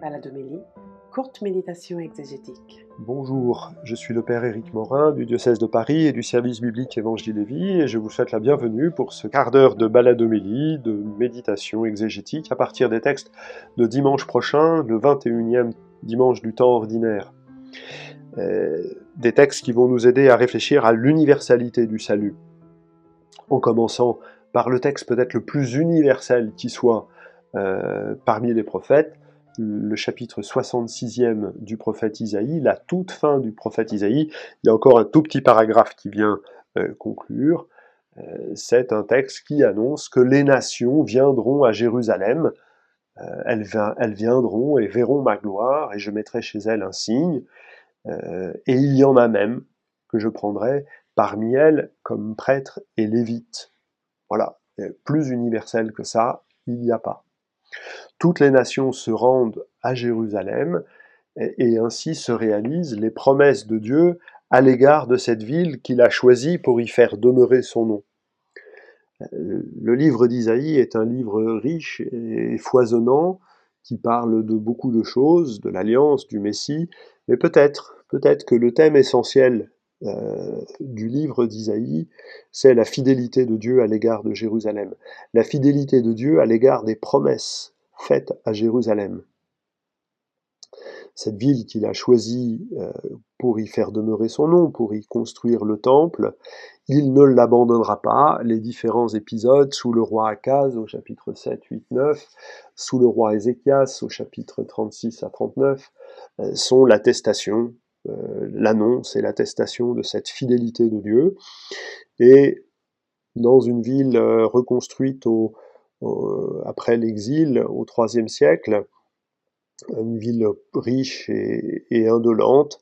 Baladomélie, courte méditation exégétique. Bonjour, je suis le Père Éric Morin du diocèse de Paris et du service biblique Évangile et Vie et je vous souhaite la bienvenue pour ce quart d'heure de baladomélie, de méditation exégétique à partir des textes de dimanche prochain, le 21e dimanche du temps ordinaire. Euh, des textes qui vont nous aider à réfléchir à l'universalité du salut. En commençant par le texte peut-être le plus universel qui soit euh, parmi les prophètes, le chapitre 66e du prophète Isaïe, la toute fin du prophète Isaïe. Il y a encore un tout petit paragraphe qui vient euh, conclure. Euh, c'est un texte qui annonce que les nations viendront à Jérusalem. Euh, elles, elles, viendront et verront ma gloire, et je mettrai chez elles un signe. et il y en a même que je prendrai parmi elles comme prêtres et lévites. Voilà, plus universel que ça, il n'y a pas toutes les nations se rendent à Jérusalem et, ainsi se réalisent les promesses de Dieu à l'égard de cette ville qu'il a choisie pour y faire demeurer son nom. Euh, le livre d'Isaïe est un livre riche et foisonnant qui parle de beaucoup de choses, de l'alliance, du Messie, mais peut-être, peut-être que le thème essentiel euh, du livre d'Isaïe, c'est la fidélité de Dieu à l'égard de Jérusalem, la fidélité de Dieu à l'égard des promesses faite à Jérusalem. Cette ville qu'il a choisie euh, pour y faire demeurer son nom, pour y construire le temple, il ne l'abandonnera pas. Les différents épisodes, sous le roi Akaz au chapitre 7, 8, 9, sous le roi Ézéchias au chapitre 36 à 39, euh, sont l'attestation, l'annonce et l'attestation de cette fidélité de Dieu. Et dans une ville reconstruite au, après l'exil au IIIe siècle, une ville riche et, indolente,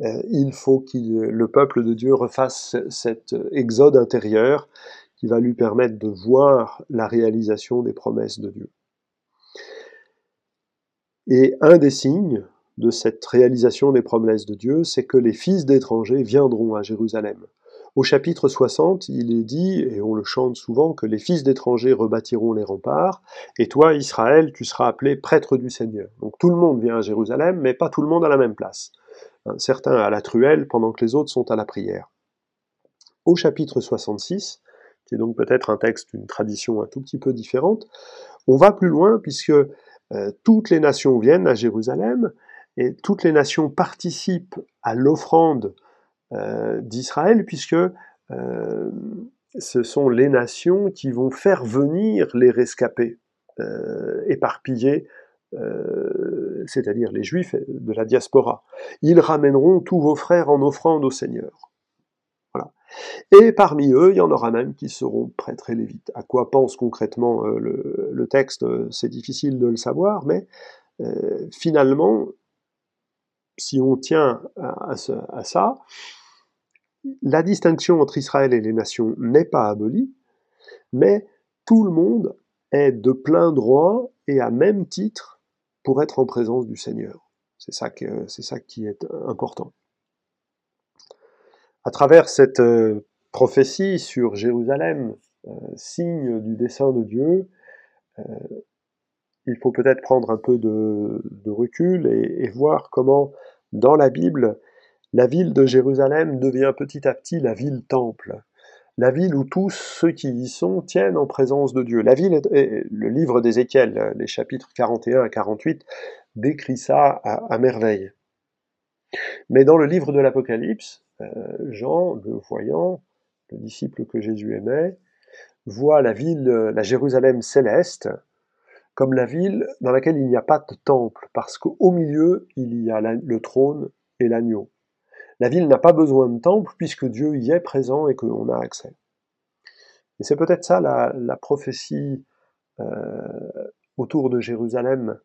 euh, il faut que le peuple de Dieu refasse cet exode intérieur qui va lui permettre de voir la réalisation des promesses de Dieu. Et un des signes de cette réalisation des promesses de Dieu, c'est que les fils d'étrangers viendront à Jérusalem. Au chapitre 60, il est dit, et on le chante souvent, que les fils d'étrangers rebâtiront les remparts, et toi, Israël, tu seras appelé prêtre du Seigneur. Donc tout le monde vient à Jérusalem, mais pas tout le monde à la même place. Hein, certains à la truelle, pendant que les autres sont à la prière. Au chapitre 66, qui est donc peut-être un texte d'une tradition un tout petit peu différente, on va plus loin puisque euh, toutes les nations viennent à Jérusalem et toutes les nations participent à l'offrande euh, d'Israël, puisque euh, ce sont les nations qui vont faire venir les rescapés euh, éparpillés, c'est-à-dire les juifs de la diaspora. Ils ramèneront tous vos frères en offrande au Seigneur. Voilà. Et parmi eux, il y en aura même qui seront prêtres et lévites. À quoi pense concrètement le, texte? C'est difficile de le savoir, mais finalement, si on tient à ça, la distinction entre Israël et les nations n'est pas abolie, mais tout le monde est de plein droit et à même titre pour être en présence du Seigneur. C'est ça, qui est important. À travers cette euh, prophétie sur Jérusalem, euh, signe du dessein de Dieu, euh, il faut peut-être prendre un peu de, recul et, voir comment dans la Bible, la ville de Jérusalem devient petit à petit la ville temple, la ville où tous ceux qui y sont tiennent en présence de Dieu. La ville, le livre d'Ézéchiel, les chapitres 41 à 48, décrit ça à, merveille. Mais dans le livre de l'Apocalypse, euh, Jean, le voyant, le disciple que Jésus aimait, voit la ville, la Jérusalem céleste, comme la ville dans laquelle il n'y a pas de temple, parce qu'au milieu, il y a le trône et l'agneau. La ville n'a pas besoin de temple puisque Dieu y est présent et qu'on a accès. Et c'est peut-être ça la, prophétie euh, autour de Jérusalem.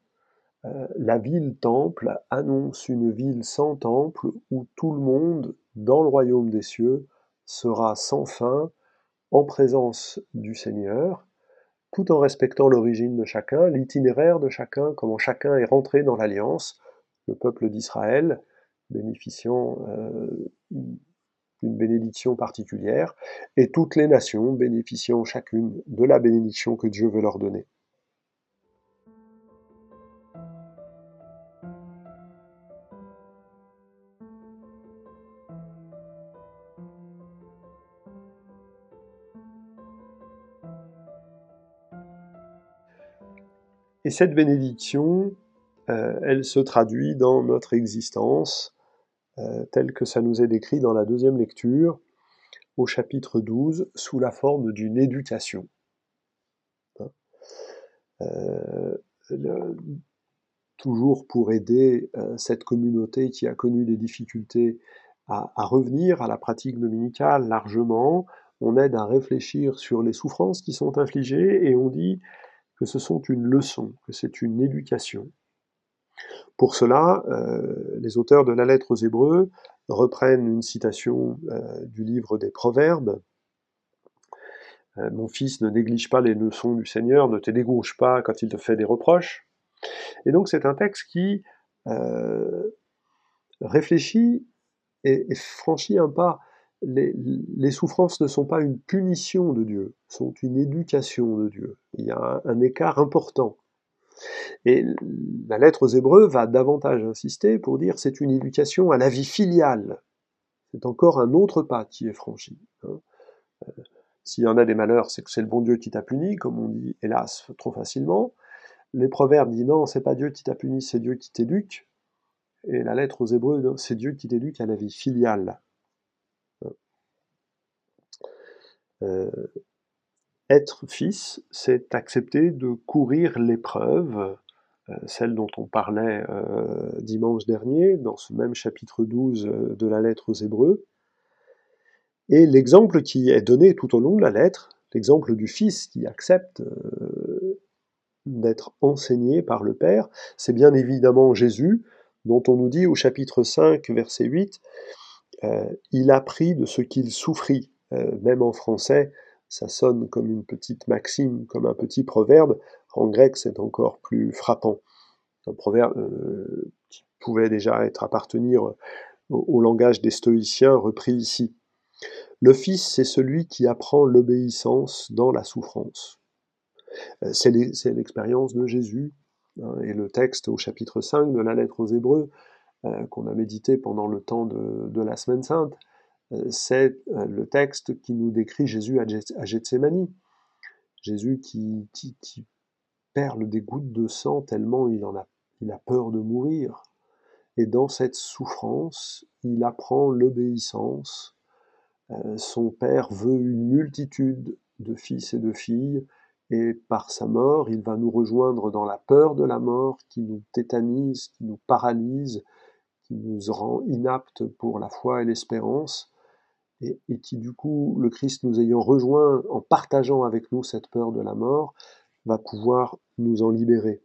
Euh, la ville temple annonce une ville sans temple où tout le monde, dans le royaume des cieux, sera sans fin en présence du Seigneur, tout en respectant l'origine de chacun, l'itinéraire de chacun, comment chacun est rentré dans l'alliance, le peuple d'Israël, bénéficiant euh, d'une bénédiction particulière, et toutes les nations bénéficiant chacune de la bénédiction que Dieu veut leur donner. Et cette bénédiction, euh, elle se traduit dans notre existence, euh, telle que ça nous est décrit dans la deuxième lecture, au chapitre 12, sous la forme d'une éducation. Hein? Euh, toujours pour aider cette communauté qui a connu des difficultés à, à, revenir à la pratique dominicale largement, on aide à réfléchir sur les souffrances qui sont infligées et on dit que ce sont une leçon, que c'est une éducation. Pour cela, euh, les auteurs de la lettre aux Hébreux reprennent une citation euh, du livre des Proverbes. Euh, Mon fils, ne néglige pas les leçons du Seigneur, ne te dégouge pas quand il te fait des reproches. Et donc c'est un texte qui réfléchit et, franchit un pas. Les, souffrances ne sont pas une punition de Dieu, sont une éducation de Dieu. Il y a un écart important. Et la lettre aux Hébreux va davantage insister pour dire c'est une éducation à la vie filiale. C'est encore un autre pas qui est franchi. Hein. Euh, s'il y en a des malheurs, c'est que c'est le bon Dieu qui t'a puni, comme on dit, hélas, trop facilement. Les proverbes disent non, c'est pas Dieu qui t'a puni, c'est Dieu qui t'éduque. Et la lettre aux Hébreux, c'est Dieu qui t'éduque à la vie filiale. Hein. Euh, être fils, c'est accepter de courir l'épreuve, euh, celle dont on parlait euh, dimanche dernier, dans ce même chapitre 12 euh, de la lettre aux Hébreux. Et l'exemple qui est donné tout au long de la lettre, l'exemple du fils qui accepte d'être enseigné par le Père, c'est bien évidemment Jésus, dont on nous dit au chapitre 5, verset 8, il apprit de ce qu'il souffrit. Même en français, ça sonne comme une petite maxime, comme un petit proverbe. En grec, c'est encore plus frappant. Un proverbe euh, qui pouvait déjà être appartenir au, langage des stoïciens repris ici. Le Fils, c'est celui qui apprend l'obéissance dans la souffrance. Euh, c'est l'expérience de Jésus. Hein, et le texte au chapitre 5 de la lettre aux Hébreux, euh, qu'on a médité pendant le temps de, la Semaine Sainte, euh, c'est euh, le texte qui nous décrit Jésus à Gethsemane. Jésus qui, qui, perle des gouttes de sang tellement il, en a, il a peur de mourir. Et dans cette souffrance, il apprend l'obéissance. Euh, son Père veut une multitude de fils et de filles, et par sa mort, il va nous rejoindre dans la peur de la mort qui nous tétanise, qui nous paralyse, qui nous rend inaptes pour la foi et l'espérance et, qui du coup, le Christ nous ayant rejoint en partageant avec nous cette peur de la mort, va pouvoir nous en libérer.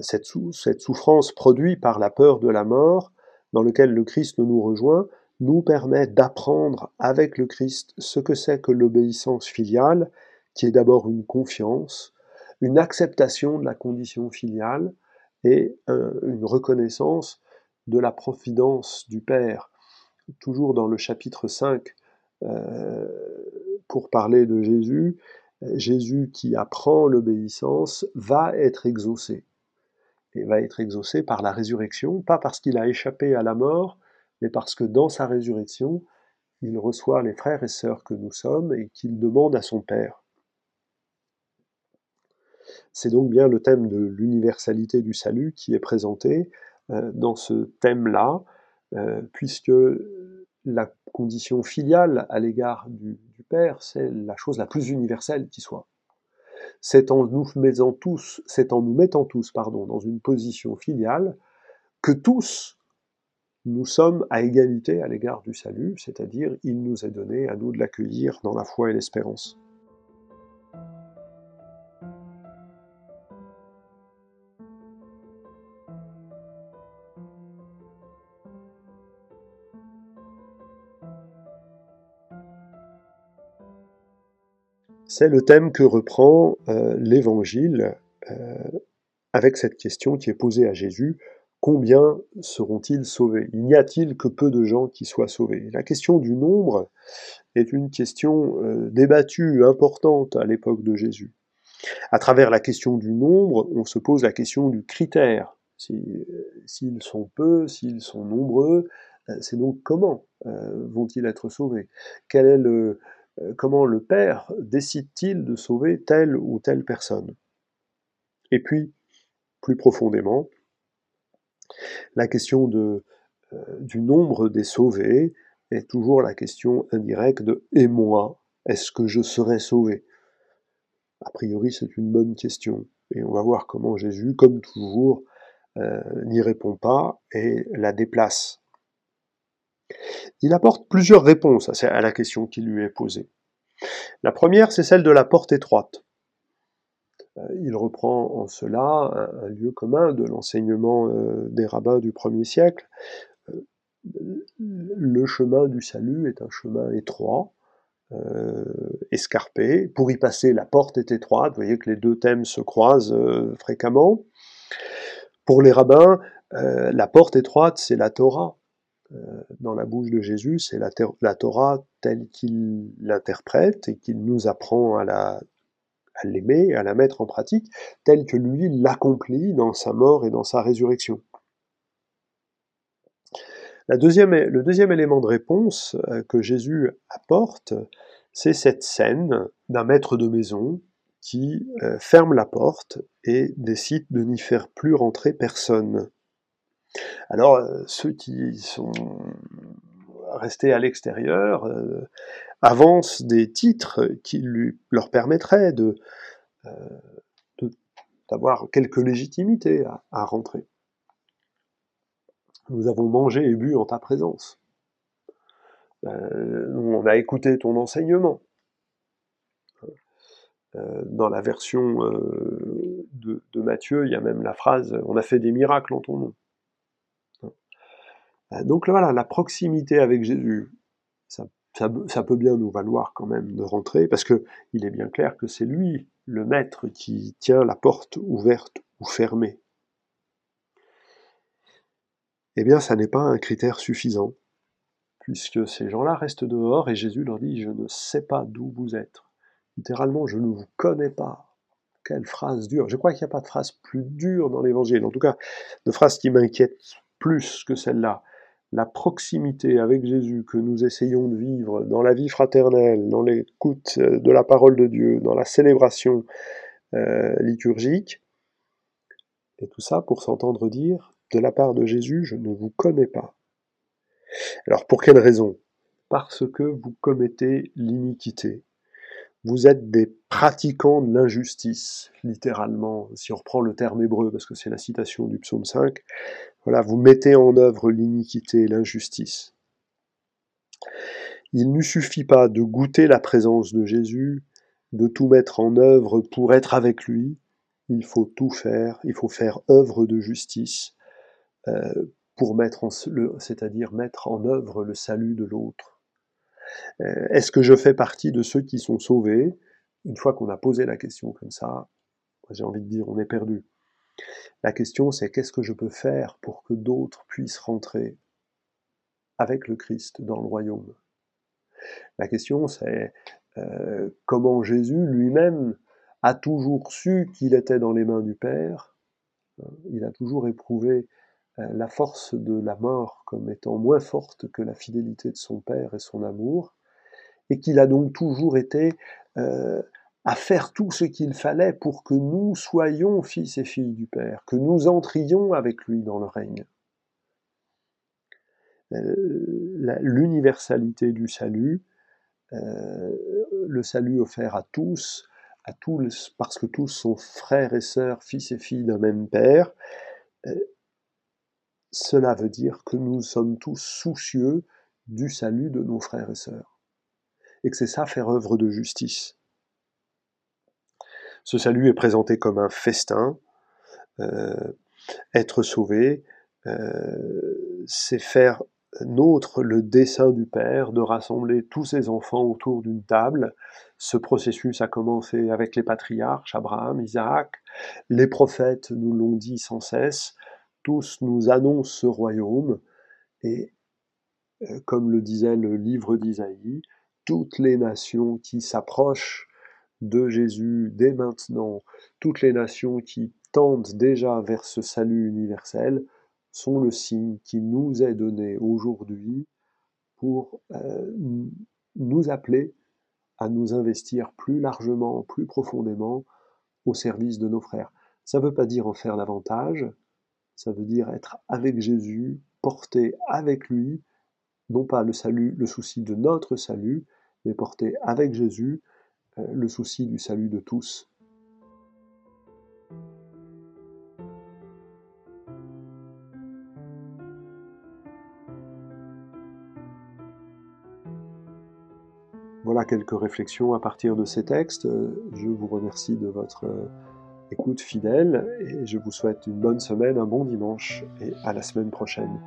Cette, souffrance produite par la peur de la mort, dans lequel le Christ nous rejoint, nous permet d'apprendre avec le Christ ce que c'est que l'obéissance filiale, qui est d'abord une confiance, une acceptation de la condition filiale et une reconnaissance de la providence du Père toujours dans le chapitre 5, euh, pour parler de Jésus, Jésus qui apprend l'obéissance va être exaucé. Et va être exaucé par la résurrection, pas parce qu'il a échappé à la mort, mais parce que dans sa résurrection, il reçoit les frères et sœurs que nous sommes et qu'il demande à son Père. C'est donc bien le thème de l'universalité du salut qui est présenté euh, dans ce thème-là, puisque la condition filiale à l'égard du, Père, c'est la chose la plus universelle qui soit. C'est en nous mettant tous, c'est en nous mettant tous, pardon, dans une position filiale que tous nous sommes à égalité à l'égard du salut, c'est-à-dire il nous est donné à nous de l'accueillir dans la foi et l'espérance. C'est le thème que reprend euh, l'Évangile euh, avec cette question qui est posée à Jésus, combien seront-ils sauvés? Il n'y a-t-il que peu de gens qui soient sauvés? La question du nombre est une question euh, débattue, importante à l'époque de Jésus. À travers la question du nombre, on se pose la question du critère. S'ils sont peu, s'ils sont nombreux, c'est donc comment vont-ils être sauvés? Quel est le, comment le Père décide-t-il de sauver telle ou telle personne? Et puis, plus profondément, la question euh, du nombre des sauvés est toujours la question indirecte de et moi, est-ce que je serai sauvé? A priori, c'est une bonne question. Et on va voir comment Jésus, comme toujours, euh, n'y répond pas et la déplace. Il apporte plusieurs réponses à la question qui lui est posée. La première, c'est celle de la porte étroite. Euh, il reprend en cela un, lieu commun de l'enseignement euh, des rabbins du premier siècle. Le chemin du salut est un chemin étroit, escarpé. Pour y passer, la porte est étroite. Vous voyez que les deux thèmes se croisent fréquemment. Pour les rabbins, euh, la porte étroite, c'est la Torah. Euh, dans la bouche de Jésus, c'est la, Torah telle qu'il l'interprète et qu'il nous apprend à la à l'aimer, à la mettre en pratique, telle que lui l'accomplit dans sa mort et dans sa résurrection. Le deuxième élément de réponse euh, que Jésus apporte, c'est cette scène d'un maître de maison qui euh, ferme la porte et décide de n'y faire plus rentrer personne. Alors, euh, ceux qui sont restés à l'extérieur euh, avancent des titres qui leur permettraient de, d'avoir quelque légitimité à, rentrer. Nous avons mangé et bu en ta présence. on a écouté ton enseignement. Euh, dans la version euh, de, Matthieu, il y a même la phrase On a fait des miracles en ton nom. Euh, donc voilà, la proximité avec Jésus, ça, peut bien nous valoir quand même de rentrer, parce que il est bien clair que c'est lui, le maître, qui tient la porte ouverte ou fermée. Eh bien, ça n'est pas un critère suffisant, puisque ces gens-là restent dehors et Jésus leur dit Je ne sais pas d'où vous êtes. Littéralement, je ne vous connais pas. Quelle phrase dure. Je crois qu'il n'y a pas de phrase plus dure dans l'évangile. En tout cas, de phrase qui m'inquiète plus que celle-là. La proximité avec Jésus que nous essayons de vivre dans la vie fraternelle, dans l'écoute euh, de la parole de Dieu, dans la célébration euh, liturgique, et tout ça pour s'entendre dire, de la part de Jésus, je ne vous connais pas. Alors pour quelle raison? Parce que vous commettez l'iniquité. Vous êtes des pratiquants de l'injustice, littéralement, si on reprend le terme hébreu, parce que c'est la citation du psaume 5. Vous mettez en œuvre l'iniquité et l'injustice. Il ne suffit pas de goûter la présence de Jésus, de tout mettre en œuvre pour être avec lui. Il faut tout faire, il faut faire œuvre de justice euh, pour mettre c'est-à-dire mettre en œuvre le salut de l'autre. Euh, est-ce que je fais partie de ceux qui sont sauvés? Une fois qu'on a posé la question comme ça, j'ai envie de dire, on est perdu. La question, c'est qu'est-ce que je peux faire pour que d'autres puissent rentrer avec le Christ dans le royaume? La question, c'est euh, comment Jésus lui-même a toujours su qu'il était dans les mains du Père? Il a toujours éprouvé euh, la force de la mort comme étant moins forte que la fidélité de son Père et son amour, et qu'il a donc toujours été euh, à faire tout ce qu'il fallait pour que nous soyons fils et filles du Père, que nous entrions avec lui dans le règne. Euh, l'universalité du salut, le salut offert à tous, à tous, parce que tous sont frères et sœurs, fils et filles d'un même Père, cela veut dire que nous sommes tous soucieux du salut de nos frères et sœurs. Et que c'est ça faire œuvre de justice. Ce salut est présenté comme un festin. Euh, être sauvé, euh, c'est faire nôtre le dessein du Père de rassembler tous ses enfants autour d'une table. Ce processus a commencé avec les patriarches, Abraham, Isaac. Les prophètes nous l'ont dit sans cesse tous nous annoncent ce royaume, et euh, comme le disait le livre d'Isaïe, toutes les nations qui s'approchent de Jésus dès maintenant, toutes les nations qui tendent déjà vers ce salut universel, sont le signe qui nous est donné aujourd'hui pour euh, nous appeler à nous investir plus largement, plus profondément au service de nos frères. Ça ne veut pas dire en faire davantage, ça veut dire être avec Jésus, porter avec lui, non pas le salut, le souci de notre salut, mais porter avec Jésus le souci du salut de tous. Voilà quelques réflexions à partir de ces textes. Je vous remercie de votre euh, écoute fidèle et je vous souhaite une bonne semaine, un bon dimanche et à la semaine prochaine.